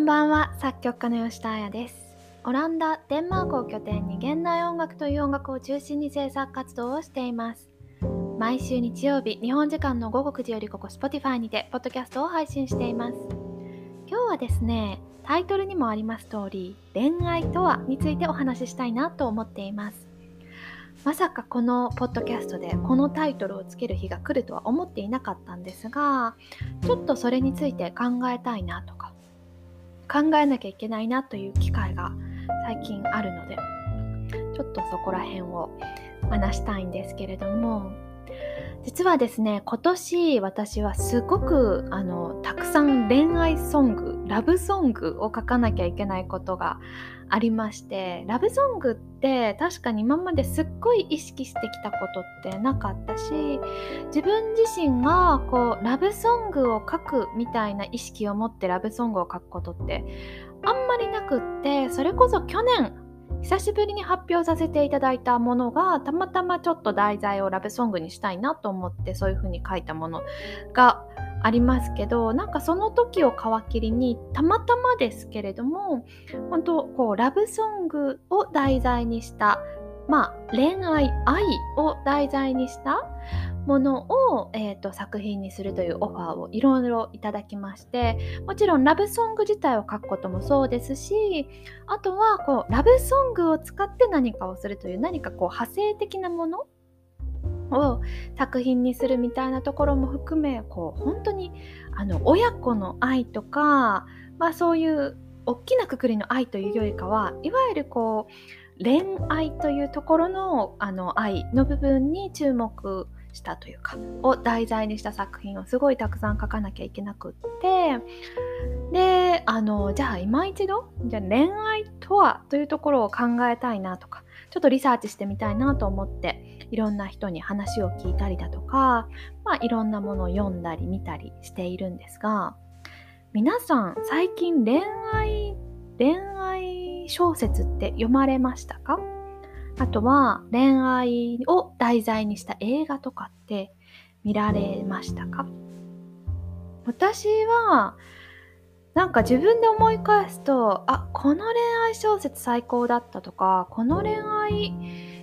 んばんは作曲家の吉田彩です。オランダデンマークを拠点に現代音楽という音楽を中心に制作活動をしています。毎週日曜日日本時間の午後9時よりここ Spotify にてポッドキャストを配信しています。今日はですねタイトルにもあります通り恋愛とはについてお話ししたいなと思っています。まさかこのポッドキャストでこのタイトルをつける日が来るとは思っていなかったんですがちょっとそれについて考えたいなと考えなきゃいけないなという機会が最近あるのでちょっとそこら辺を話したいんですけれども実はですね今年私はすごくあのたくさん恋愛ソングラブソングを書かなきゃいけないことがありましてラブソングって確かに今まですっごい意識してきたことってなかったし自分自身がこうラブソングを書くみたいな意識を持ってラブソングを書くことってあんまりなくってそれこそ去年久しぶりに発表させていただいたものがたまたまちょっと題材をラブソングにしたいなと思ってそういう風に書いたものがありますけどなんかその時を皮切りにたまたまですけれども本当こうラブソングを題材にしたまあ恋愛愛を題材にしたものを、えーと、作品にするというオファーをいろいろいただきましてもちろんラブソング自体を書くこともそうですしあとはこうラブソングを使って何かをするという何かこう派生的なものを作品にするみたいなところも含めこう本当にあの親子の愛とか、まあ、そういう大きなくくりの愛というよりかはいわゆるこう恋愛というところのあの愛の部分に注目したというかを題材にした作品をすごいたくさん書かなきゃいけなくってであのじゃあ今一度じゃあ恋愛とはというところを考えたいなとかちょっとリサーチしてみたいなと思っていろんな人に話を聞いたりだとか、まあ、いろんなものを読んだり見たりしているんですが皆さん最近恋愛恋愛小説って読まれましたか？あとは恋愛を題材にした映画とかって見られましたか？私はなんか自分で思い返すとあこの恋愛小説最高だったとかこの恋愛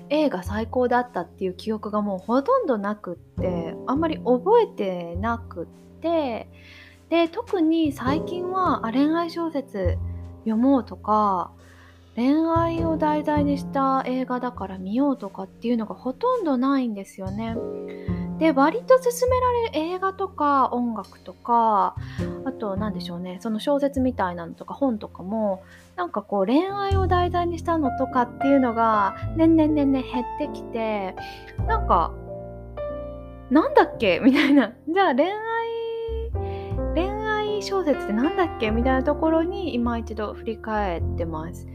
映画最高だったっていう記憶がもうほとんどなくってあんまり覚えてなくってで特に最近はあ恋愛小説読もうとか恋愛を題材にした映画だから見ようとかっていうのがほとんどないんですよね。で割と勧められる映画とか音楽とかあと何でしょうねその小説みたいなのとか本とかもなんかこう恋愛を題材にしたのとかっていうのが年々年々減ってきてなんかなんだっけ？みたいな。じゃあ恋愛恋愛小説ってなんだっけ？みたいなところに今一度振り返ってます。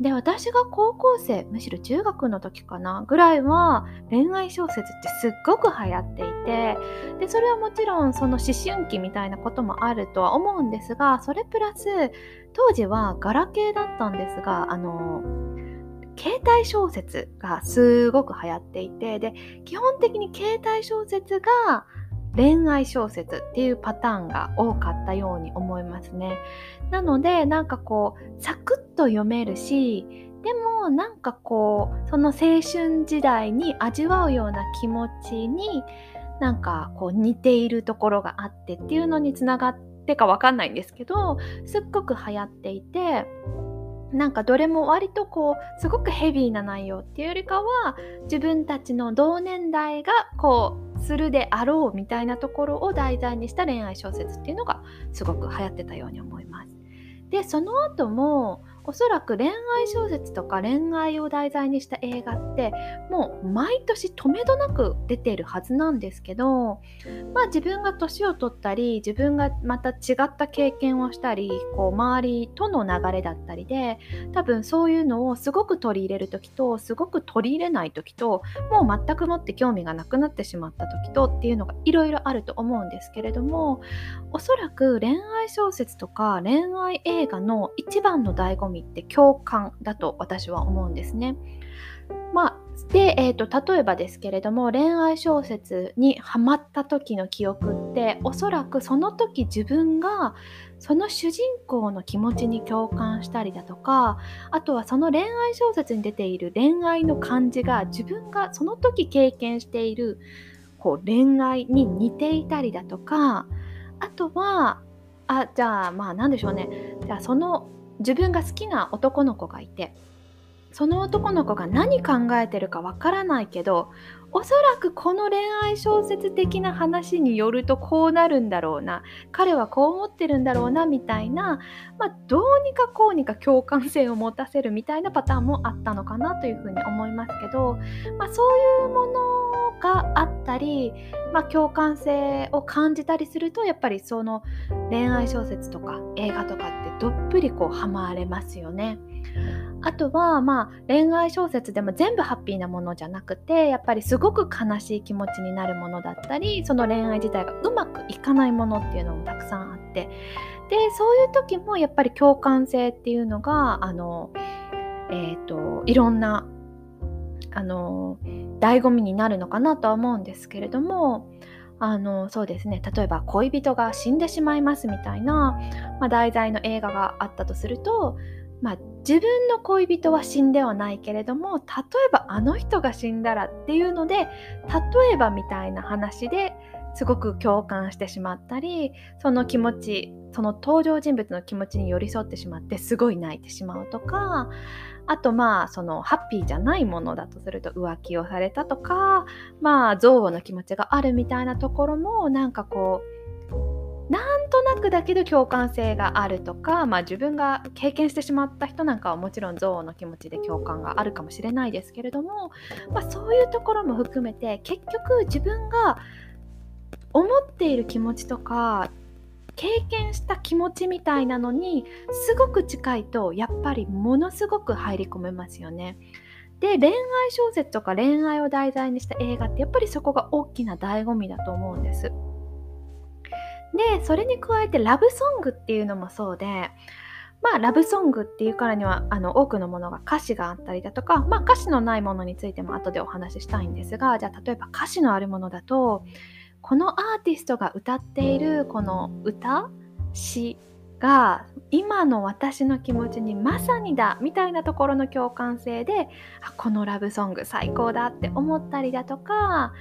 で私が高校生むしろ中学の時かなぐらいは恋愛小説ってすっごく流行っていてでそれはもちろんその思春期みたいなこともあるとは思うんですがそれプラス当時はガラケーだったんですがあの携帯小説がすごく流行っていてで基本的に携帯小説が恋愛小説っていうパターンが多かったように思いますね。なのでなんかこうサクと読めるしでもなんかこうその青春時代に味わうような気持ちになんかこう似ているところがあってっていうのにつながってかわかんないんですけどすっごく流行っていてなんかどれも割とこうすごくヘビーな内容っていうよりかは自分たちの同年代がこうするであろうみたいなところを題材にした恋愛小説っていうのがすごく流行ってたように思います。でその後もおそらく恋愛小説とか恋愛を題材にした映画ってもう毎年とめどなく出ているはずなんですけどまあ自分が年を取ったり自分がまた違った経験をしたりこう周りとの流れだったりで多分そういうのをすごく取り入れる時とすごく取り入れない時ともう全くもって興味がなくなってしまった時とっていうのがいろいろあると思うんですけれどもおそらく恋愛小説とか恋愛映画の一番の醍醐味って共感だと私は思うんですね。まあで、えーと、例えばですけれども恋愛小説にハマった時の記憶っておそらくその時自分がその主人公の気持ちに共感したりだとかあとはその恋愛小説に出ている恋愛の感じが自分がその時経験しているこう恋愛に似ていたりだとかあとはあじゃあまあ何でしょうねじゃあその自分が好きな男の子がいてその男の子が何考えてるかわからないけどおそらくこの恋愛小説的な話によるとこうなるんだろうな彼はこう思ってるんだろうなみたいな、まあ、どうにかこうにか共感性を持たせるみたいなパターンもあったのかなというふうに思いますけど、まあ、そういうものがあったり、まあ、共感性を感じたりするとやっぱりその恋愛小説とか映画とかってどっぷりこうハマれますよね。あとはまあ恋愛小説でも全部ハッピーなものじゃなくてやっぱりすごく悲しい気持ちになるものだったりその恋愛自体がうまくいかないものっていうのもたくさんあってでそういう時もやっぱり共感性っていうのがあのえっ、ー、といろんなあの醍醐味になるのかなとは思うんですけれどもあのそうですね。例えば恋人が死んでしまいますみたいな、まあ、題材の映画があったとするとまあ、自分の恋人は死んではないけれども例えばあの人が死んだらっていうので例えばみたいな話ですごく共感してしまったりその気持ちその登場人物の気持ちに寄り添ってしまってすごい泣いてしまうとかあとまあそのハッピーじゃないものだとすると浮気をされたとかまあ憎悪の気持ちがあるみたいなところもなんかこうなんとなくだけど共感性があるとか、まあ、自分が経験してしまった人なんかはもちろん憎悪の気持ちで共感があるかもしれないですけれども、まあ、そういうところも含めて結局自分が思っている気持ちとか経験した気持ちみたいなのにすごく近いとやっぱりものすごく入り込めますよね。で恋愛小説とか恋愛を題材にした映画ってやっぱりそこが大きな醍醐味だと思うんです。でそれに加えてラブソングっていうのもそうでまあラブソングっていうからにはあの多くのものが歌詞があったりだとか、まあ、歌詞のないものについても後でお話ししたいんですがじゃあ例えば歌詞のあるものだとこのアーティストが歌っているこの歌詩が今の私の気持ちにまさにだみたいなところの共感性でこのラブソング最高だって思ったりだとか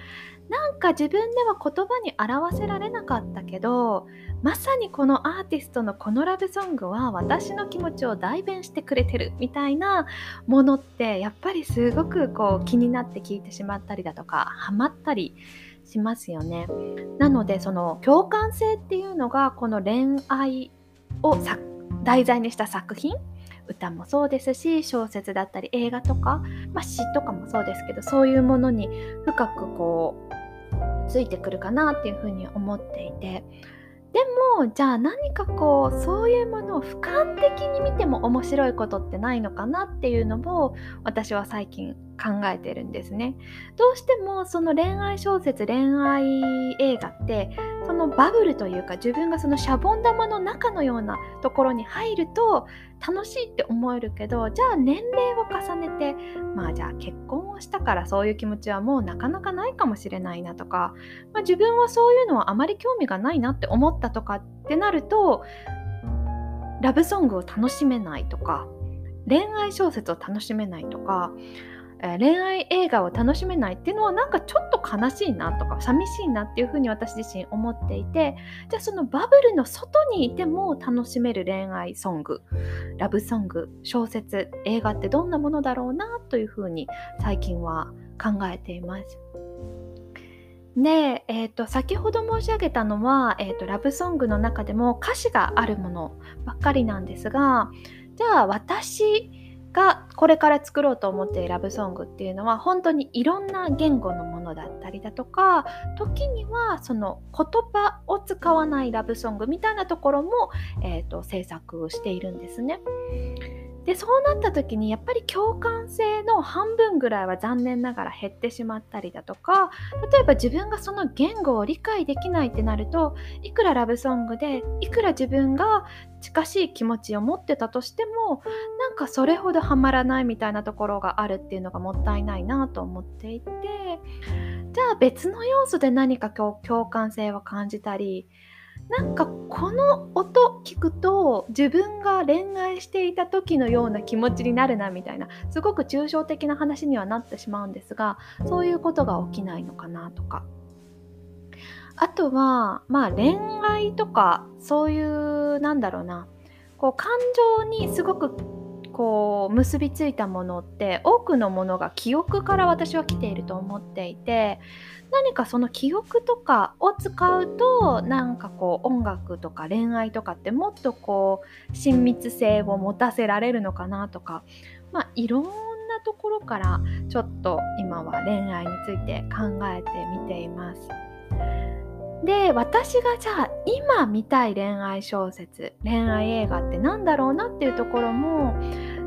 なんか自分では言葉に表せられなかったけどまさにこのアーティストのこのラブソングは私の気持ちを代弁してくれてるみたいなものってやっぱりすごくこう気になって聞いてしまったりだとかハマったりしますよね。なのでその共感性っていうのがこの恋愛を題材にした作品歌もそうですし小説だったり映画とか、まあ、詩とかもそうですけどそういうものに深くこうついてくるかなっていうふうに思っていてでもじゃあ何かこうそういうものを俯瞰的に見ても面白いことってないのかなっていうのも私は最近考えてるんですね。どうしてもその恋愛小説恋愛映画ってそのバブルというか自分がそのシャボン玉の中のようなところに入ると楽しいって思えるけどじゃあ年齢を重ねてまあじゃあ結婚をしたからそういう気持ちはもうなかなかないかもしれないなとか、まあ、自分はそういうのはあまり興味がないなって思ったとかってなるとラブソングを楽しめないとか恋愛小説を楽しめないとかえ恋愛映画を楽しめないっていうのはなんかちょっと悲しいなとか寂しいなっていうふうに私自身思っていてじゃあそのバブルの外にいても楽しめる恋愛ソングラブソング小説映画ってどんなものだろうなというふうに最近は考えています。で、えーと、先ほど申し上げたのは、えーとラブソングの中でも歌詞があるものばっかりなんですがじゃあ私がこれから作ろうと思っているラブソングっていうのは本当にいろんな言語のものだったりだとか時にはその言葉を使わないラブソングみたいなところも、えーと、制作しているんですね。でそうなった時にやっぱり共感性の半分ぐらいは残念ながら減ってしまったりだとか例えば自分がその言語を理解できないってなるといくらラブソングでいくら自分が近しい気持ちを持ってたとしてもなんかそれほどハマらないみたいなところがあるっていうのがもったいないなと思っていてじゃあ別の要素で何か共感性を感じたりなんかこの音聞くと自分が恋愛していた時のような気持ちになるなみたいなすごく抽象的な話にはなってしまうんですがそういうことが起きないのかなとか。あとはまあ恋愛とかそういうなんだろうな。こう感情にすごくこう結びついたものって多くのものが記憶から私は来ていると思っていて何かその記憶とかを使うとなんかこう音楽とか恋愛とかってもっとこう親密性を持たせられるのかなとかまあいろんなところからちょっと今は恋愛について考えてみています。で私がじゃあ今見たい恋愛小説恋愛映画って何だろうなっていうところも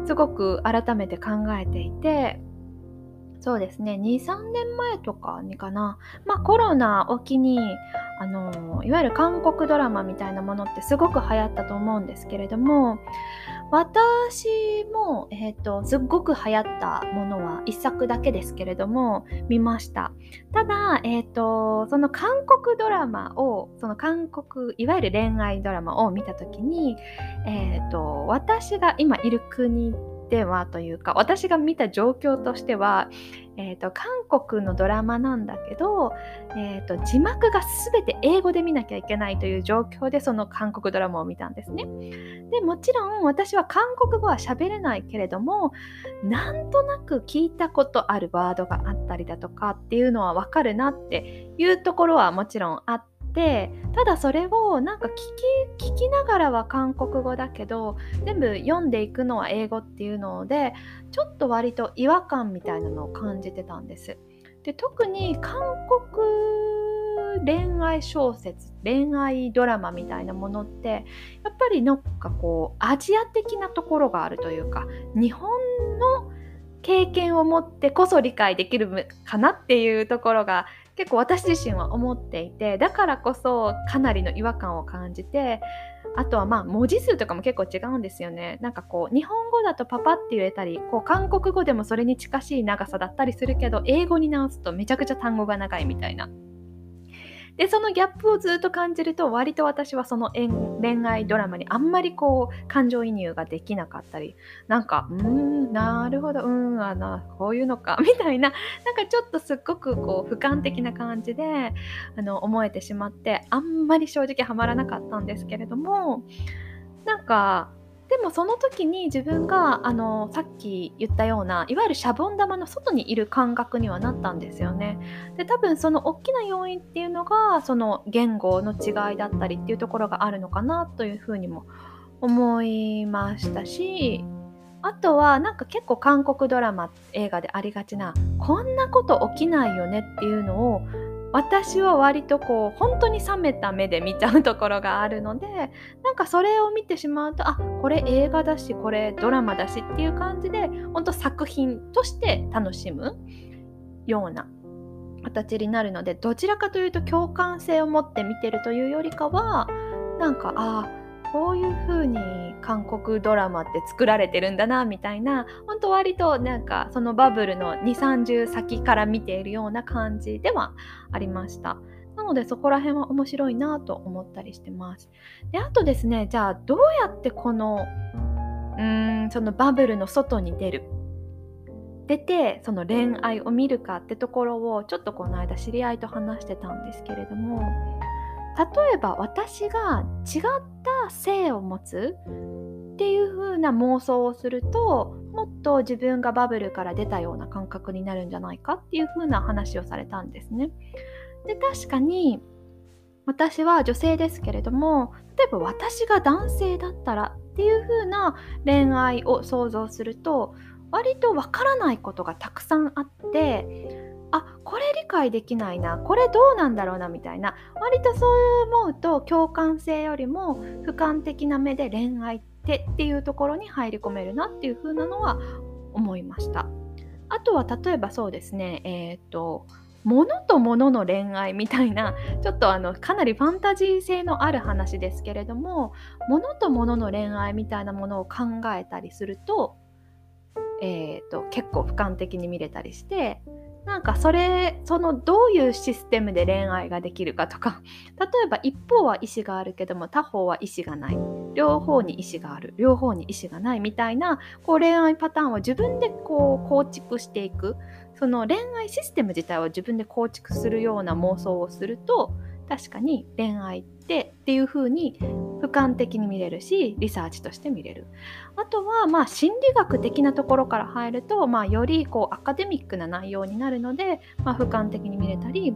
すごく改めて考えていてそうですね23年前とかにかな。まあコロナを機にあのいわゆる韓国ドラマみたいなものってすごく流行ったと思うんですけれども私も、えーと、すっごく流行ったものは一作だけですけれども見ました。ただ、えーと、その韓国ドラマをその韓国いわゆる恋愛ドラマを見たときに、えーと私が今いる国ではというか私が見た状況としては、えーと、韓国のドラマなんだけど、えーと、字幕が全て英語で見なきゃいけないという状況でその韓国ドラマを見たんですね。でもちろん私は韓国語は喋れないけれどもなんとなく聞いたことあるワードがあったりだとかっていうのはわかるなっていうところはもちろんあって。てただそれをなんか聞き聞きながらは韓国語だけど全部読んでいくのは英語っていうのでちょっと割と違和感みたいなのを感じてたんです。で特に韓国恋愛小説恋愛ドラマみたいなものってやっぱりなんかこうアジア的なところがあるというか日本の経験を持ってこそ理解できるかなっていうところが結構私自身は思っていてだからこそかなりの違和感を感じてあとはまあ文字数とかも結構違うんですよね。なんかこう日本語だとパパって言えたりこう韓国語でもそれに近しい長さだったりするけど英語に直すとめちゃくちゃ単語が長いみたいな。でそのギャップをずっと感じると割と私はその恋愛ドラマにあんまりこう感情移入ができなかったりなんかうーんなるほどうんあなこういうのか みたいななんかちょっとすっごくこう俯瞰的な感じであの思えてしまってあんまり正直ハマらなかったんですけれどもなんかでもその時に自分があのさっき言ったようないわゆるシャボン玉の外にいる感覚にはなったんですよね。で多分その大きな要因っていうのがその言語の違いだったりっていうところがあるのかなというふうにも思いましたしあとはなんか結構韓国ドラマ映画でありがちなこんなこと起きないよねっていうのを私は割とこう本当に冷めた目で見ちゃうところがあるのでなんかそれを見てしまうとあこれ映画だしこれドラマだしっていう感じで本当作品として楽しむような形になるのでどちらかというと共感性を持って見てるというよりかはなんかあこういう風に韓国ドラマって作られてるんだなみたいな本当割となんかそのバブルの230先から見ているような感じではありました。なのでそこら辺は面白いなと思ったりしてます。であとですねじゃあどうやってこのうーんそのバブルの外に出る出てその恋愛を見るかってところをちょっとこの間知り合いと話してたんですけれども例えば私が違った性を持つっていう風な妄想をするともっと自分がバブルから出たような感覚になるんじゃないかっていう風な話をされたんですね。で確かに私は女性ですけれども例えば私が男性だったらっていう風な恋愛を想像すると割とわからないことがたくさんあってあこれ理解できないなこれどうなんだろうなみたいな割とそう思うと共感性よりも俯瞰的な目で恋愛ってっていうところに入り込めるなっていう風なのは思いました。あとは例えばそうですねえっ、と物と物の恋愛みたいなちょっとあのかなりファンタジー性のある話ですけれども物と物の恋愛みたいなものを考えたりすると,、えーと、結構俯瞰的に見れたりしてなんかそれそのどういうシステムで恋愛ができるかとか。例えば一方は意思があるけども他方は意思がない。両方に意思がある。両方に意思がないみたいなこう恋愛パターンを自分でこう構築していく。その恋愛システム自体を自分で構築するような妄想をすると確かに恋愛ってっていう風に俯瞰的に見れるしリサーチとして見れる。あとはまあ心理学的なところから入ると、まあ、よりこうアカデミックな内容になるので、まあ、俯瞰的に見れたり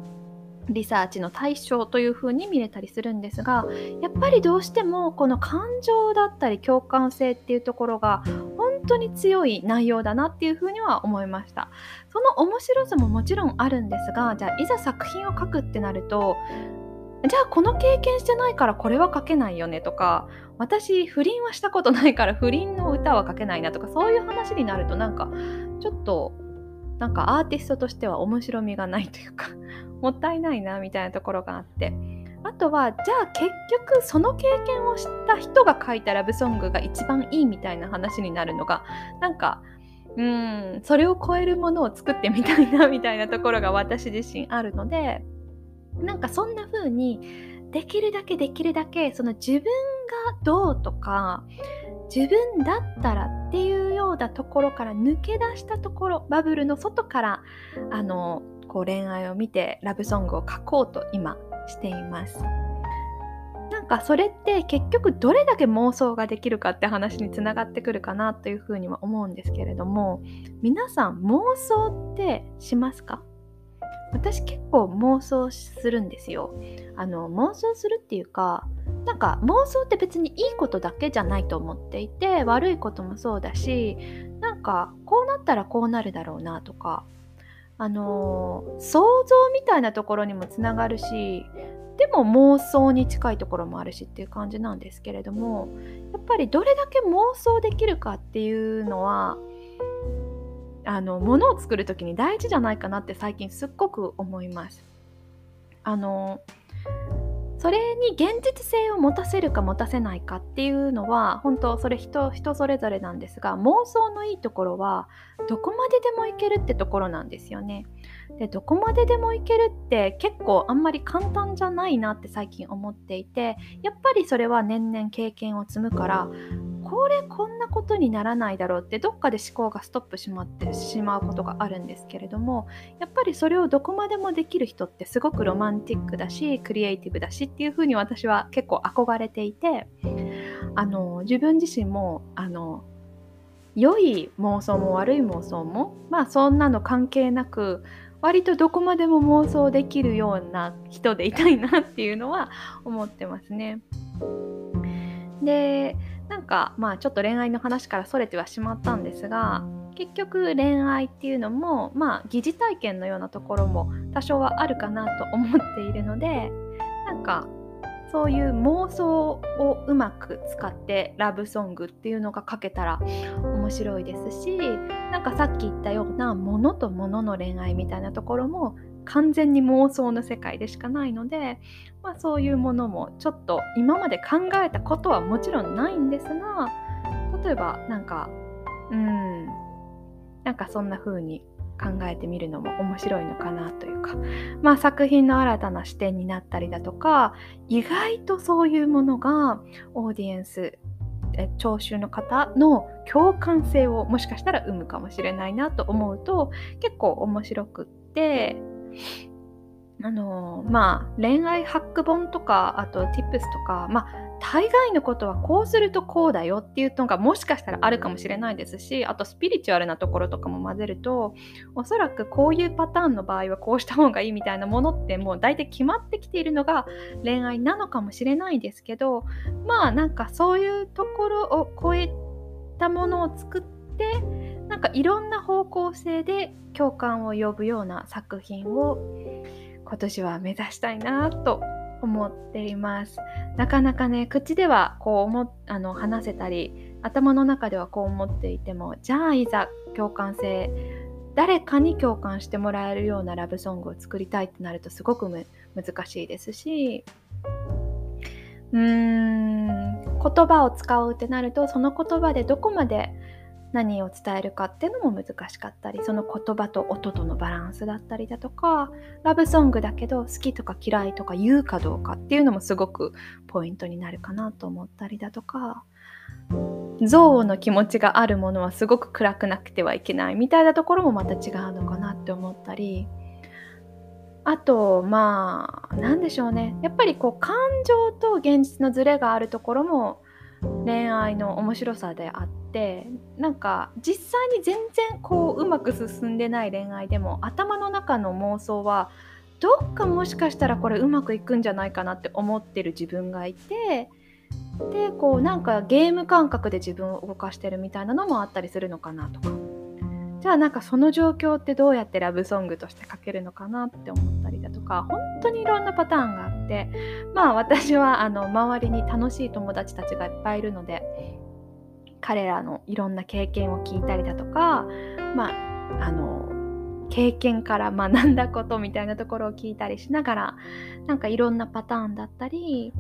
リサーチの対象という風に見れたりするんですがやっぱりどうしてもこの感情だったり共感性っていうところが本当に強い内容だなっていう風には思いました。その面白さももちろんあるんですがじゃあいざ作品を書くってなるとじゃあこの経験してないからこれは書けないよねとか私不倫はしたことないから不倫の歌は書けないなとかそういう話になるとなんかちょっとなんかアーティストとしては面白みがないというか もったいないなみたいなところがあって。あとはじゃあ結局その経験をした人が書いたラブソングが一番いいみたいな話になるのがなんかうんそれを超えるものを作ってみたいなみたいなところが私自身あるのでなんかそんな風にできるだけできるだけその自分がどうとか自分だったらっていうようなところから抜け出したところバブルの外からあのこう恋愛を見てラブソングを書こうと今しています。なんかそれって結局どれだけ妄想ができるかって話につながってくるかなというふうには思うんですけれども皆さん妄想ってしますか？私結構妄想するんですよ。あの妄想するっていうかなんか妄想って別にいいことだけじゃないと思っていて悪いこともそうだしなんかこうなったらこうなるだろうなとかあの、想像みたいなところにもつながるしでも妄想に近いところもあるしっていう感じなんですけれどもやっぱりどれだけ妄想できるかっていうのはあのものを作る時に大事じゃないかなって最近すっごく思います。あのそれに現実性を持たせるか持たせないかっていうのは本当それ人人それぞれなんですが妄想のいいところはどこまででもいけるってところなんですよね。でどこまででもいけるって結構あんまり簡単じゃないなって最近思っていてやっぱりそれは年々経験を積むからこれこんなことにならないだろうってどっかで思考がストップしまってしまうことがあるんですけれどもやっぱりそれをどこまでもできる人ってすごくロマンティックだしクリエイティブだしっていうふうに私は結構憧れていてあの自分自身もあの良い妄想も悪い妄想もまあそんなの関係なく割とどこまでも妄想できるような人でいたいなっていうのは思ってますね。でなんかまあちょっと恋愛の話からそれてはしまったんですが結局恋愛っていうのもまあ疑似体験のようなところも多少はあるかなと思っているのでなんかそういう妄想をうまく使ってラブソングっていうのが書けたら面白いですしなんかさっき言ったような物と物の恋愛みたいなところも完全に妄想の世界でしかないので、まあ、そういうものもちょっと今まで考えたことはもちろんないんですが例えばなんかうんなんかそんな風に考えてみるのも面白いのかなというか、まあ、作品の新たな視点になったりだとか意外とそういうものがオーディエンス聴衆の方の共感性をもしかしたら生むかもしれないなと思うと結構面白くってあのまあ恋愛ハック本とかあと tips とかまあ大概のことはこうするとこうだよっていうのがもしかしたらあるかもしれないですしあとスピリチュアルなところとかも混ぜるとおそらくこういうパターンの場合はこうした方がいいみたいなものってもう大体決まってきているのが恋愛なのかもしれないですけどまあなんかそういうところを超えたものを作ってなんかいろんな方向性で共感を呼ぶような作品を今年は目指したいなと思っています。なかなかね口ではこう思あの話せたり頭の中ではこう思っていてもじゃあいざ共感性誰かに共感してもらえるようなラブソングを作りたいってなるとすごく難しいですしうーん言葉を使うってなるとその言葉でどこまで何を伝えるかっていうのも難しかったりその言葉と音とのバランスだったりだとかラブソングだけど好きとか嫌いとか言うかどうかっていうのもすごくポイントになるかなと思ったりだとか憎悪の気持ちがあるものはすごく暗くなくてはいけないみたいなところもまた違うのかなって思ったりあとまあ何でしょうね。やっぱりこう感情と現実のズレがあるところも恋愛の面白さであってなんか実際に全然こううまく進んでない恋愛でも頭の中の妄想はどっかもしかしたらこれうまくいくんじゃないかなって思ってる自分がいてでこうなんかゲーム感覚で自分を動かしてるみたいなのもあったりするのかなとか。じゃあなんかその状況ってどうやってラブソングとして書けるのかなって思ったりだとか本当にいろんなパターンがあってまあ私はあの周りに楽しい友達たちがいっぱいいるので彼らのいろんな経験を聞いたりだとかまああの経験から学 んだことみたいなところを聞いたりしながらなんかいろんなパターンだったり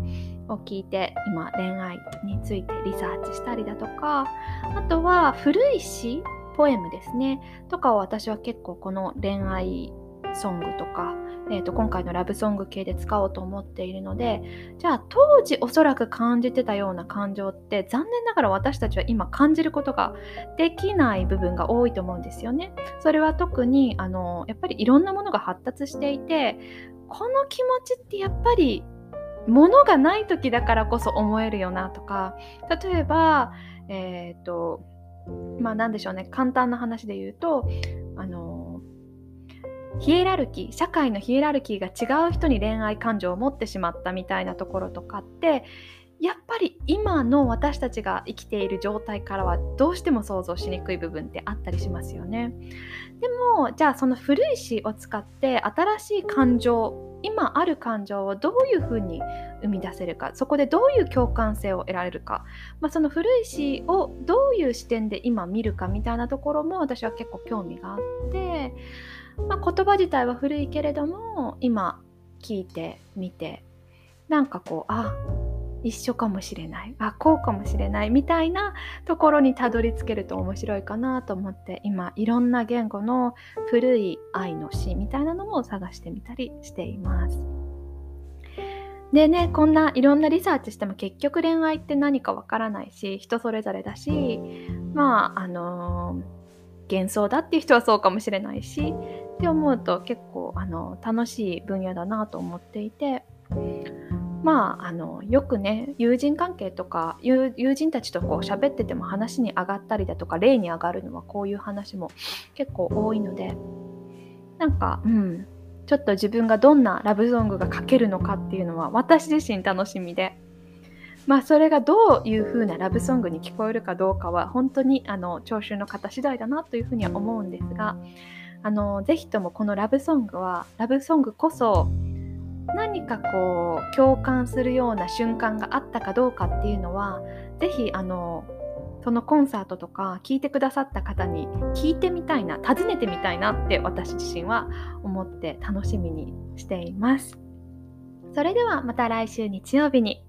を聞いて今恋愛についてリサーチしたりだとかあとは古い詩ポエムですね。とかを私は結構この恋愛ソングとか、えー、と今回のラブソング系で使おうと思っているのでじゃあ当時おそらく感じてたような感情って残念ながら私たちは今感じることができない部分が多いと思うんですよね。それは特にあのやっぱりいろんなものが発達していてこの気持ちってやっぱり物がない時だからこそ思えるよなとか例えばえっ、ー、とまあ何でしょうね簡単な話で言うとあのヒエラルキー社会のヒエラルキーが違う人に恋愛感情を持ってしまったみたいなところとかってやっぱり今の私たちが生きている状態からはどうしても想像しにくい部分ってあったりしますよね。でもじゃあその古い詩を使って新しい感情今ある感情をどういうふうに生み出せるかそこでどういう共感性を得られるか、まあ、その古い詩をどういう視点で今見るかみたいなところも私は結構興味があって、まあ、言葉自体は古いけれども今聞いてみてなんかこうあ一緒かもしれないあこうかもしれないみたいなところにたどり着けると面白いかなと思って今いろんな言語の古い愛の詩みたいなのも探してみたりしています。でねこんないろんなリサーチしても結局恋愛って何かわからないし人それぞれだしまああのー、幻想だっていう人はそうかもしれないしって思うと結構あの楽しい分野だなと思っていてまあ、あのよくね友人関係とか友人たちとこう喋ってても話に上がったりだとか例に上がるのはこういう話も結構多いのでなんかうん。ちょっと自分がどんなラブソングが書けるのかっていうのは私自身楽しみで。まあそれがどういう風なラブソングに聞こえるかどうかは本当にあの聴衆の方次第だなというふうには思うんですがあのぜひともこのラブソングはラブソングこそ何かこう共感するような瞬間があったかどうかっていうのは是非あのそのコンサートとか聞いてくださった方に聞いてみたいな訪ねてみたいなって私自身は思って楽しみにしています。それではまた来週日曜日に。